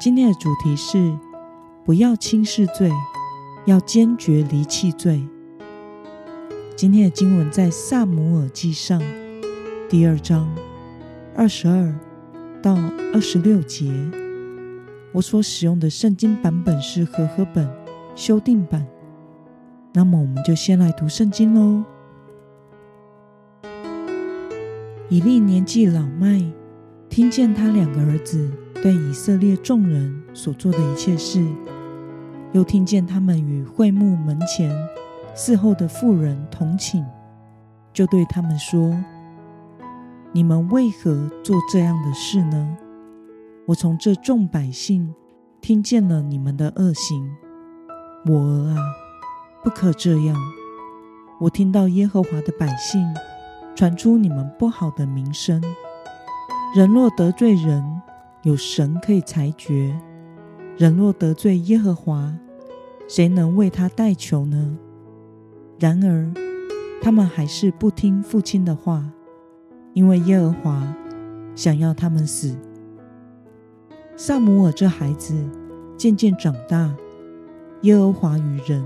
今天的主题是：不要轻视罪，要坚决离弃罪。今天的经文在萨姆尔记上第二章二十二到二十六节。我所使用的圣经版本是和合本修订版。那么，我们就先来读圣经喽。以利年纪老迈，听见他两个儿子。对以色列众人所做的一切事，又听见他们与会幕门前伺候的妇人同寝，就对他们说：“你们为何做这样的事呢？我从这众百姓听见了你们的恶行。我儿啊，不可这样！我听到耶和华的百姓传出你们不好的名声。人若得罪人，有神可以裁决，人若得罪耶和华，谁能为他代求呢？然而，他们还是不听父亲的话，因为耶和华想要他们死。萨姆尔这孩子渐渐长大，耶和华与人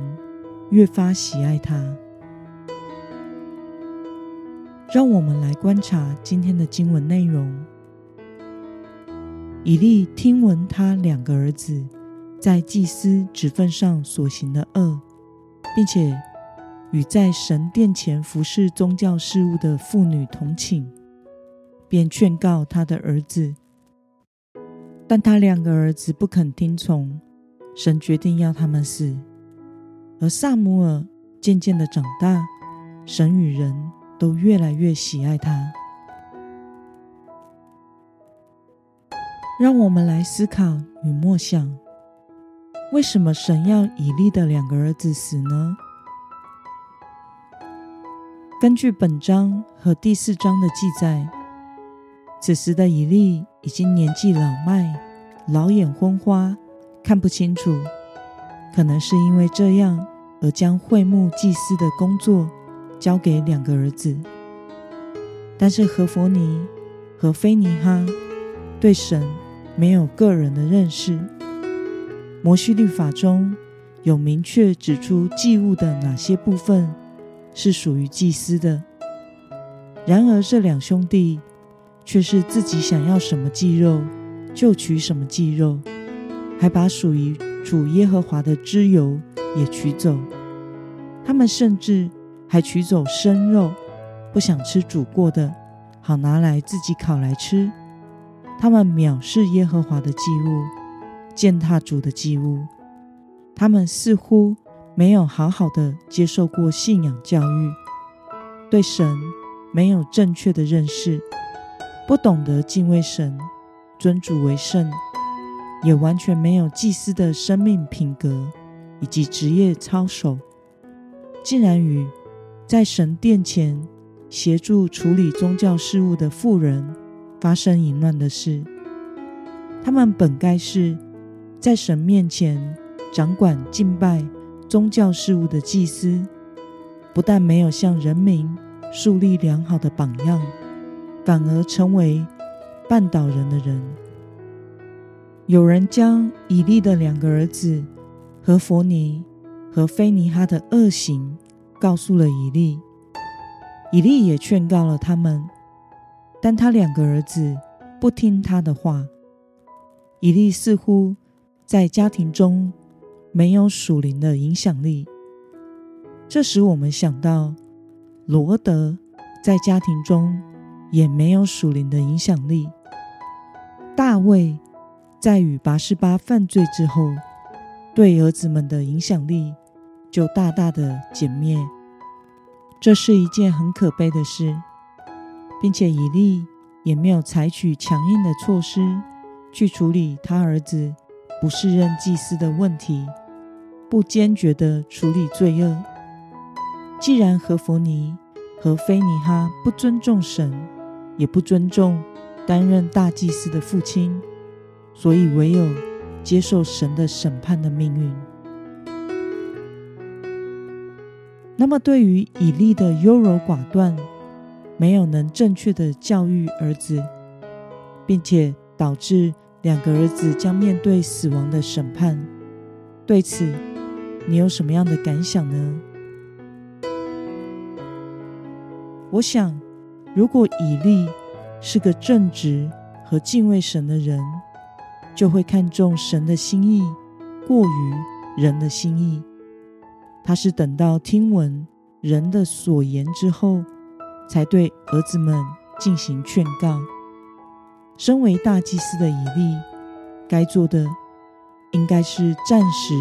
越发喜爱他。让我们来观察今天的经文内容。以利听闻他两个儿子在祭司职份上所行的恶，并且与在神殿前服侍宗教事务的妇女同寝，便劝告他的儿子。但他两个儿子不肯听从，神决定要他们死。而萨姆尔渐渐的长大，神与人都越来越喜爱他。让我们来思考与默想：为什么神要以利的两个儿子死呢？根据本章和第四章的记载，此时的以利已经年纪老迈，老眼昏花，看不清楚。可能是因为这样，而将会幕祭司的工作交给两个儿子。但是何佛尼和菲尼哈对神。没有个人的认识。摩西律法中有明确指出祭物的哪些部分是属于祭司的。然而这两兄弟却是自己想要什么祭肉就取什么祭肉，还把属于主耶和华的脂油也取走。他们甚至还取走生肉，不想吃煮过的，好拿来自己烤来吃。他们藐视耶和华的祭物，践踏主的祭物。他们似乎没有好好的接受过信仰教育，对神没有正确的认识，不懂得敬畏神、尊主为圣，也完全没有祭司的生命品格以及职业操守，竟然与在神殿前协助处理宗教事务的妇人。发生淫乱的事，他们本该是在神面前掌管敬拜宗教事务的祭司，不但没有向人民树立良好的榜样，反而成为绊倒人的人。有人将以利的两个儿子和佛尼和菲尼哈的恶行告诉了以利，以利也劝告了他们。但他两个儿子不听他的话，以利似乎在家庭中没有属灵的影响力。这使我们想到罗德在家庭中也没有属灵的影响力。大卫在与拔示巴犯罪之后，对儿子们的影响力就大大的减灭。这是一件很可悲的事。并且以利也没有采取强硬的措施去处理他儿子不是任祭司的问题，不坚决的处理罪恶。既然何弗尼和菲尼哈不尊重神，也不尊重担任大祭司的父亲，所以唯有接受神的审判的命运。那么，对于以利的优柔寡断，没有能正确的教育儿子，并且导致两个儿子将面对死亡的审判，对此你有什么样的感想呢？我想，如果以利是个正直和敬畏神的人，就会看重神的心意过于人的心意。他是等到听闻人的所言之后，才对儿子们进行劝告。身为大祭司的以利，该做的应该是暂时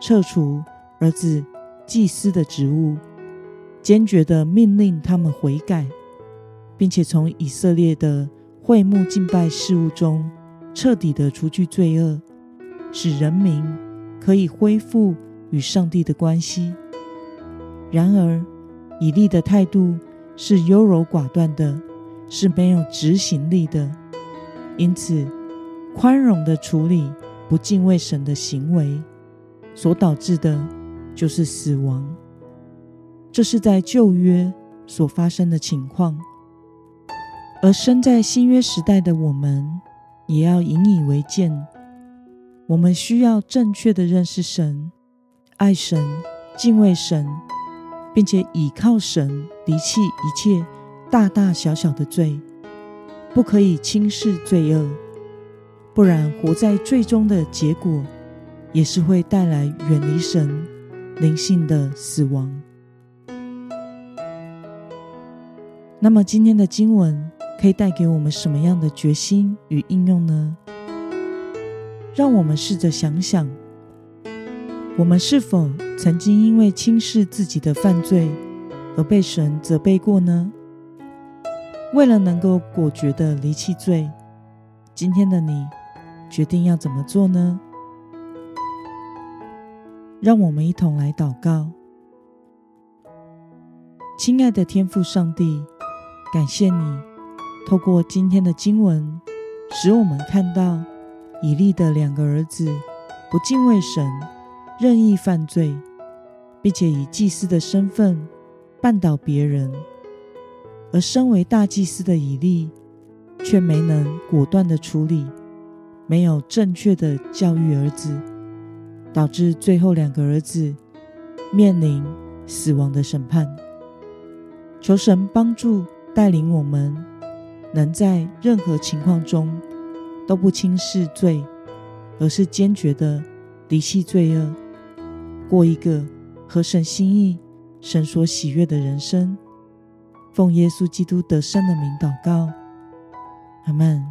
撤除儿子祭司的职务，坚决的命令他们悔改，并且从以色列的会幕敬拜事务中彻底的除去罪恶，使人民可以恢复。与上帝的关系。然而，以利的态度是优柔寡断的，是没有执行力的。因此，宽容的处理不敬畏神的行为，所导致的就是死亡。这是在旧约所发生的情况，而身在新约时代的我们，也要引以为鉴。我们需要正确的认识神。爱神、敬畏神，并且倚靠神，离弃一切大大小小的罪，不可以轻视罪恶，不然活在最终的结果，也是会带来远离神、灵性的死亡。那么，今天的经文可以带给我们什么样的决心与应用呢？让我们试着想想。我们是否曾经因为轻视自己的犯罪而被神责备过呢？为了能够果决的离弃罪，今天的你决定要怎么做呢？让我们一同来祷告。亲爱的天父上帝，感谢你透过今天的经文，使我们看到以利的两个儿子不敬畏神。任意犯罪，并且以祭司的身份绊倒别人，而身为大祭司的以利却没能果断的处理，没有正确的教育儿子，导致最后两个儿子面临死亡的审判。求神帮助带领我们，能在任何情况中都不轻视罪，而是坚决的离弃罪恶。过一个合神心意、神所喜悦的人生，奉耶稣基督得胜的名祷告，阿门。